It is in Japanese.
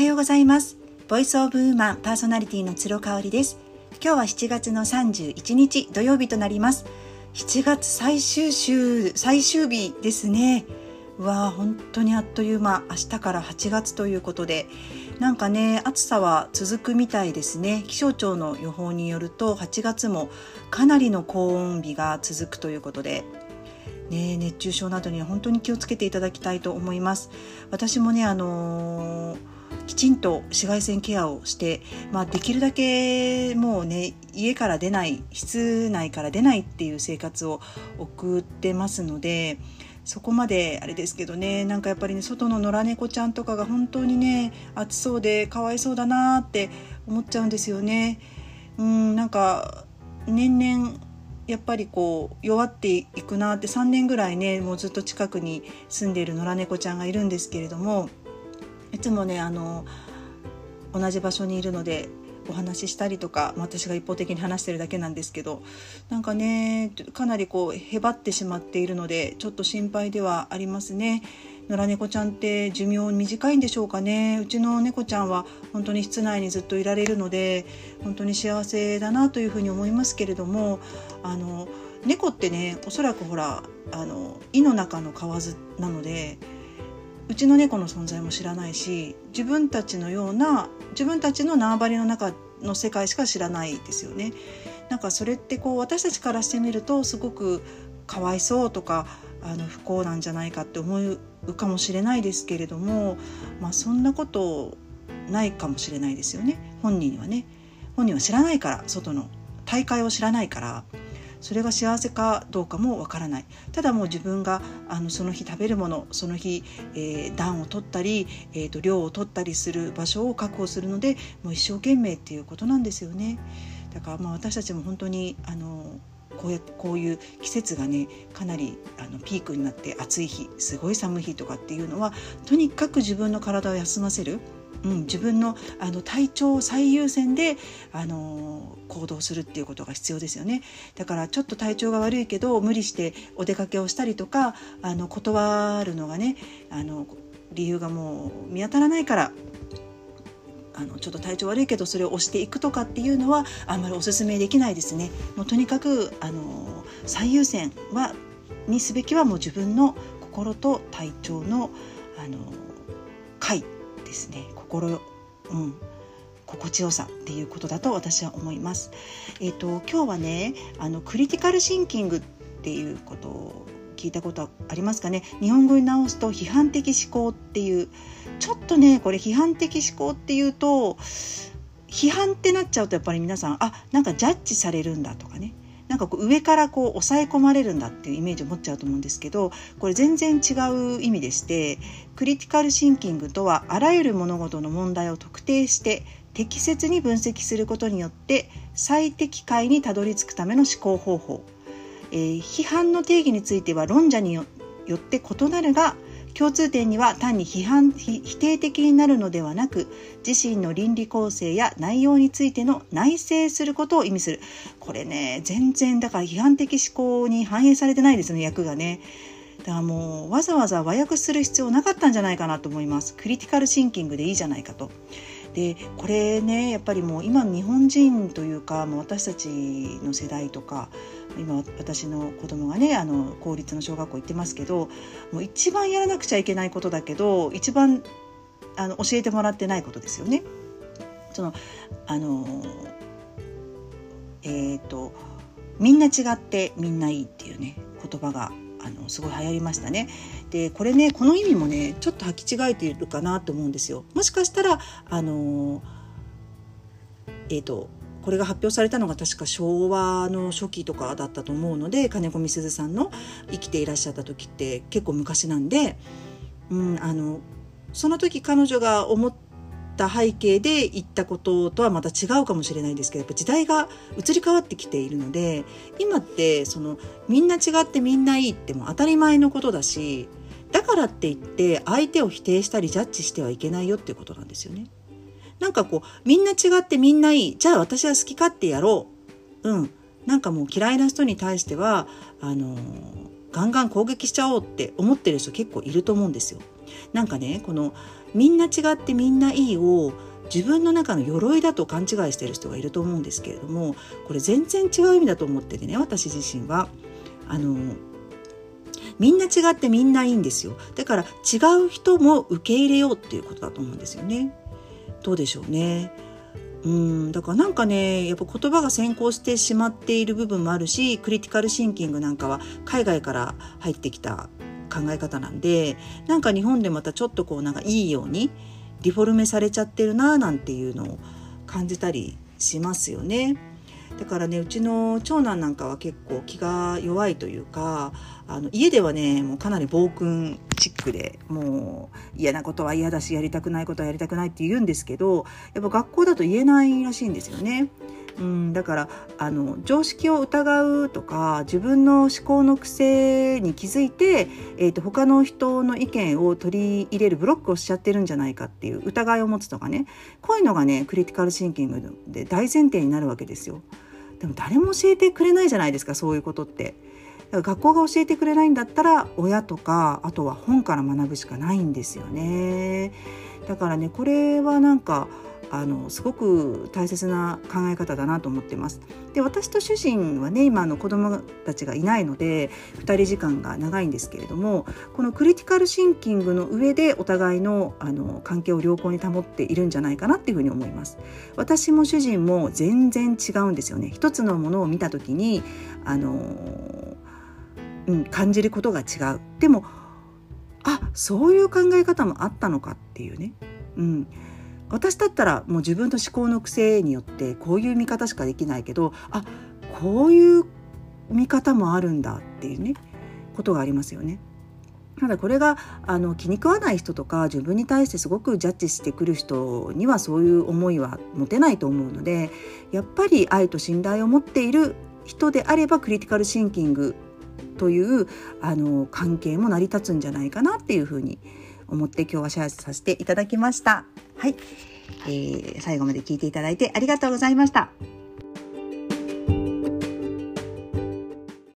はようございます。ボイスオブウーマンパーソナリティの鶴香織です。今日は7月の31日土曜日となります。7月最終週最終日ですね。うわー本当にあっという間。明日から8月ということで。なんかね暑さは続くみたいですね。気象庁の予報によると8月もかなりの高温日が続くということで。ね、熱中症などには本当に気をつけていただきたいと思います。私もねあのー、きちんと紫外線ケアをして、まあ、できるだけもうね家から出ない室内から出ないっていう生活を送ってますのでそこまであれですけどねなんかやっぱりね外の野良猫ちゃんとかが本当にね暑そうでかわいそうだなって思っちゃうんですよね。うんなんか年々やっぱりこう弱っていくなって3年ぐらいねもうずっと近くに住んでいる野良猫ちゃんがいるんですけれどもいつもねあの同じ場所にいるのでお話ししたりとか私が一方的に話してるだけなんですけどなんかねかなりこうへばってしまっているのでちょっと心配ではありますね。野良猫ちゃんって寿命短いんでしょうかねうちの猫ちゃんは本当に室内にずっといられるので本当に幸せだなというふうに思いますけれどもあの猫ってねおそらくほらあの胃の中の蛙なのでうちの猫の存在も知らないし自分たちのような自分たちの縄張りの中の世界しか知らないですよね。なんかそれってこう私たちからしてみるとすごくかわいそうとかあの不幸なんじゃないかって思うかもしれないですけれども、まあ、そんなことないかもしれないですよね本人はね。本人は知らないから外の大会を知らないからそれが幸せかどうかもわからないただもう自分があのその日食べるものその日、えー、暖を取ったり、えーと、量を取ったりする場所を確保するのでもう一生懸命っていうことなんですよね。だからまあ私たちも本当にあのこうやこういう季節がねかなりあのピークになって暑い日すごい寒い日とかっていうのはとにかく自分の体を休ませるうん、自分のあの体調を最優先で、あの行動するっていうことが必要ですよねだからちょっと体調が悪いけど無理してお出かけをしたりとかあの断るのがねあの理由がもう見当たらないからあのちょっと体調悪いけどそれを押していくとかっていうのはあんまりおすすめできないですね。もうとにかくあの最優先はにすべきはもう自分の心と体調のあの快ですね。心、うん、心地よさっていうことだと私は思います。えっ、ー、と今日はねあのクリティカルシンキングっていうことを聞いたことありますかね。日本語に直すと批判的思考っていうちょっとねこれ批判的思考っていうと批判ってなっちゃうとやっぱり皆さんあなんかジャッジされるんだとかね。なんかこう上からこう抑え込まれるんだっていうイメージを持っちゃうと思うんですけどこれ全然違う意味でしてクリティカルシンキングとはあらゆる物事の問題を特定して適切に分析することによって最適解にたどり着くための思考方法、えー、批判の定義については論者によって異なるが共通点には単に批判否定的になるのではなく自身の倫理構成や内容についての内省することを意味する。これね全然だから批判的思考に反映されてないですね役がね。だからもうわざわざ和訳する必要なかったんじゃないかなと思います。クリティカルシンキングでいいじゃないかと。でこれねやっぱりもう今日本人というかもう私たちの世代とか今私の子供がねあの公立の小学校行ってますけどもう一番やらなくちゃいけないことだけど一番あの教えてもらってないことですよね。そのあのえっ、ー、とみんな違ってみんないいっていうね言葉があのすごい流行りましたね。でこれねこの意味もねちょっと履き違えているかなと思うんですよ。もしかしたらあのえっ、ー、とこれが発表されたのが確か昭和の初期とかだったと思うので金子みすずさんの生きていらっしゃった時って結構昔なんで、うん、あのその時彼女が思った背景で言ったこととはまた違うかもしれないですけどやっぱ時代が移り変わってきているので今ってそのみんな違ってみんないいっても当たり前のことだしだからって言って相手を否定したりジャッジしてはいけないよっていうことなんですよね。なんかこうみんな違ってみんないいじゃあ私は好き勝手やろううんなんかもう嫌いな人に対してはあのガンガン攻撃しちゃおうって思ってる人結構いると思うんですよ。なんかねこのみんな違ってみんないいを自分の中の鎧だと勘違いしてる人がいると思うんですけれどもこれ全然違う意味だと思っててね私自身は。あのみんな違ってみんないいんですよだから違う人も受け入れようっていうことだと思うんですよねどうでしょうねうんだからなんかねやっぱ言葉が先行してしまっている部分もあるしクリティカルシンキングなんかは海外から入ってきた考え方なんでなんか日本でまたちょっとこうなんかいいようにリフォルメされちゃってるななんていうのを感じたりしますよね。だからねうちの長男なんかは結構気が弱いというかあの家ではねもうかなり暴君チックでもう嫌なことは嫌だしやりたくないことはやりたくないって言うんですけどやっぱ学校だと言えないらしいんですよね。うん、だからあの常識を疑うとか自分の思考の癖に気づいて、えーと、他の人の意見を取り入れるブロックをしちゃってるんじゃないかっていう疑いを持つとかねこういうのがねクリティカルシンキングで大前提になるわけですよ。でも誰も教えてくれないじゃないですかそういうことって。だから学校が教えてくれないんだったら親とかあとは本から学ぶしかないんですよね。だからねこれはなんかあのすごく大切な考え方だなと思ってます。で私と主人はね今の子供たちがいないので2人時間が長いんですけれどもこのクリティカルシンキングの上でお互いのあの関係を良好に保っているんじゃないかなっていうふうに思います。私も主人も全然違うんですよね。一つのものを見た時にあの、うん、感じることが違う。でもあそういう考え方もあったのかっていうね。うん私だったらもう自分の思考の癖によってこういう見方しかできないけどあこういう見方もあるんだっていうねことがありますよね。ただこれがあの気に食わない人とか自分に対してすごくジャッジしてくる人にはそういう思いは持てないと思うのでやっぱり愛と信頼を持っている人であればクリティカルシンキングというあの関係も成り立つんじゃないかなっていうふうに思います思って今日はシェアさせていただきました。はい、えー、最後まで聞いていただいてありがとうございました。